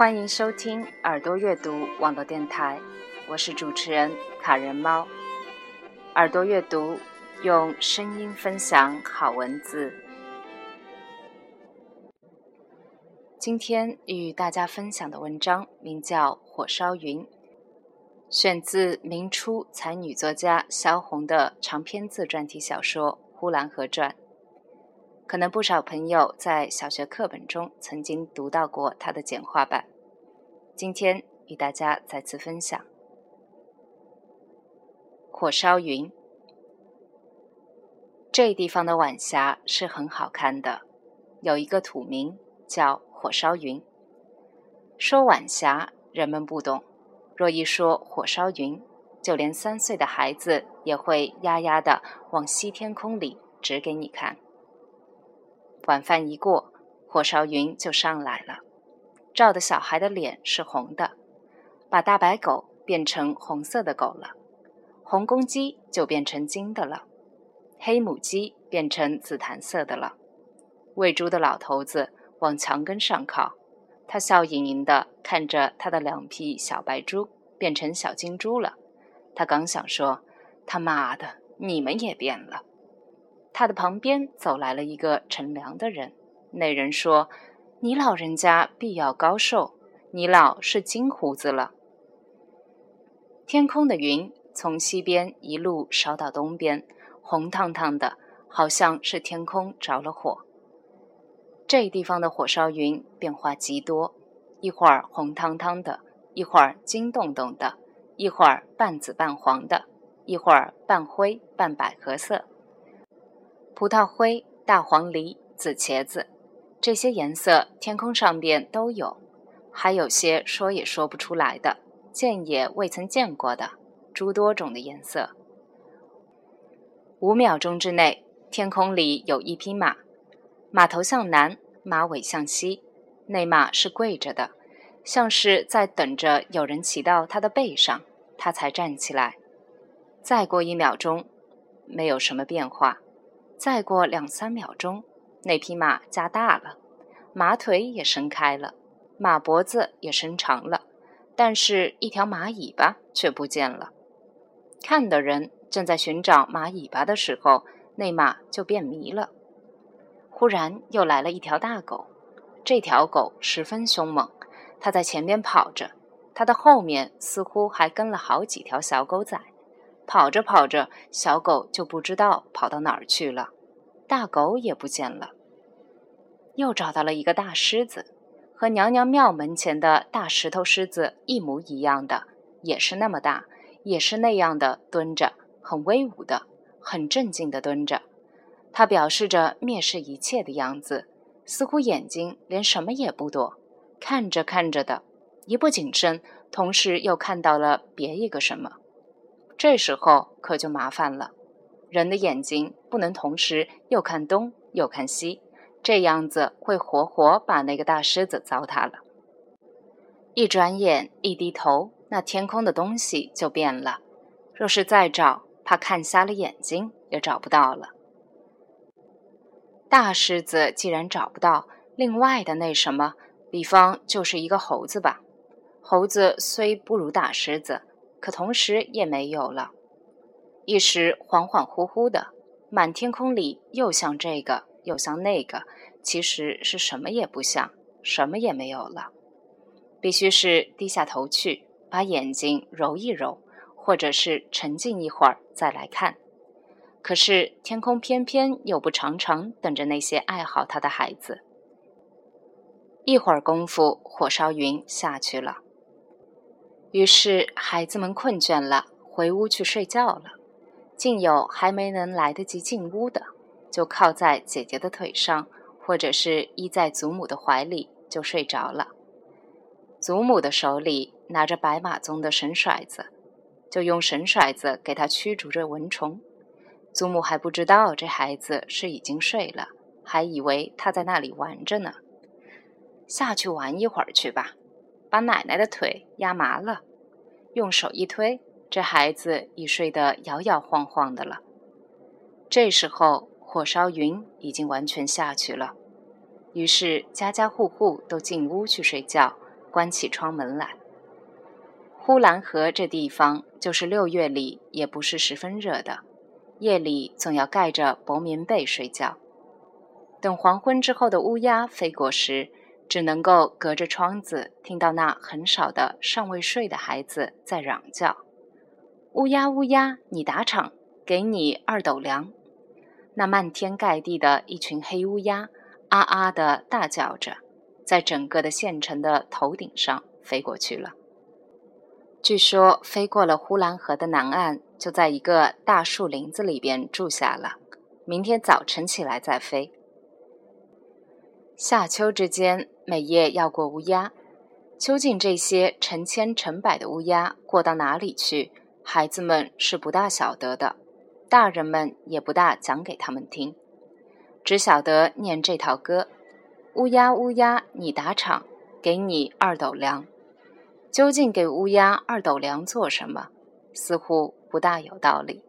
欢迎收听耳朵阅读网络电台，我是主持人卡人猫。耳朵阅读用声音分享好文字。今天与大家分享的文章名叫《火烧云》，选自明初才女作家萧红的长篇自传体小说《呼兰河传》。可能不少朋友在小学课本中曾经读到过它的简化版，今天与大家再次分享《火烧云》。这地方的晚霞是很好看的，有一个土名叫火烧云。说晚霞，人们不懂；若一说火烧云，就连三岁的孩子也会呀呀的往西天空里指给你看。晚饭一过，火烧云就上来了，照的小孩的脸是红的，把大白狗变成红色的狗了，红公鸡就变成金的了，黑母鸡变成紫檀色的了。喂猪的老头子往墙根上靠，他笑盈盈的看着他的两匹小白猪变成小金猪了。他刚想说：“他妈的，你们也变了。”他的旁边走来了一个乘凉的人，那人说：“你老人家必要高寿，你老是金胡子了。”天空的云从西边一路烧到东边，红烫烫的，好像是天空着了火。这地方的火烧云变化极多，一会儿红烫烫的，一会儿金洞洞的，一会儿半紫半黄的，一会儿半灰半百合色。葡萄灰、大黄梨、紫茄子，这些颜色天空上边都有，还有些说也说不出来的，见也未曾见过的诸多种的颜色。五秒钟之内，天空里有一匹马，马头向南，马尾向西，那马是跪着的，像是在等着有人骑到它的背上，它才站起来。再过一秒钟，没有什么变化。再过两三秒钟，那匹马加大了，马腿也伸开了，马脖子也伸长了，但是，一条马尾巴却不见了。看的人正在寻找马尾巴的时候，那马就变迷了。忽然又来了一条大狗，这条狗十分凶猛，它在前边跑着，它的后面似乎还跟了好几条小狗仔。跑着跑着，小狗就不知道跑到哪儿去了，大狗也不见了。又找到了一个大狮子，和娘娘庙门前的大石头狮子一模一样的，也是那么大，也是那样的蹲着，很威武的，很镇静的蹲着。它表示着蔑视一切的样子，似乎眼睛连什么也不躲，看着看着的，一不谨慎，同时又看到了别一个什么。这时候可就麻烦了，人的眼睛不能同时又看东又看西，这样子会活活把那个大狮子糟蹋了。一转眼，一低头，那天空的东西就变了。若是再找，怕看瞎了眼睛也找不到了。大狮子既然找不到，另外的那什么，比方就是一个猴子吧。猴子虽不如大狮子。可同时也没有了，一时恍恍惚惚的，满天空里又像这个又像那个，其实是什么也不像，什么也没有了。必须是低下头去，把眼睛揉一揉，或者是沉静一会儿再来看。可是天空偏偏又不常常等着那些爱好它的孩子。一会儿功夫，火烧云下去了。于是孩子们困倦了，回屋去睡觉了。竟有还没能来得及进屋的，就靠在姐姐的腿上，或者是依在祖母的怀里就睡着了。祖母的手里拿着白马鬃的绳甩子，就用绳甩子给他驱逐着蚊虫。祖母还不知道这孩子是已经睡了，还以为他在那里玩着呢。下去玩一会儿去吧。把奶奶的腿压麻了，用手一推，这孩子已睡得摇摇晃晃的了。这时候，火烧云已经完全下去了，于是家家户户都进屋去睡觉，关起窗门来。呼兰河这地方，就是六月里也不是十分热的，夜里总要盖着薄棉被睡觉。等黄昏之后的乌鸦飞过时，只能够隔着窗子听到那很少的尚未睡的孩子在嚷叫：“乌鸦乌鸦，你打场，给你二斗粮。”那漫天盖地的一群黑乌鸦，啊啊的大叫着，在整个的县城的头顶上飞过去了。据说飞过了呼兰河的南岸，就在一个大树林子里边住下了。明天早晨起来再飞。夏秋之间，每夜要过乌鸦。究竟这些成千成百的乌鸦过到哪里去，孩子们是不大晓得的。大人们也不大讲给他们听，只晓得念这套歌：“乌鸦乌鸦，你打场，给你二斗粮。”究竟给乌鸦二斗粮做什么？似乎不大有道理。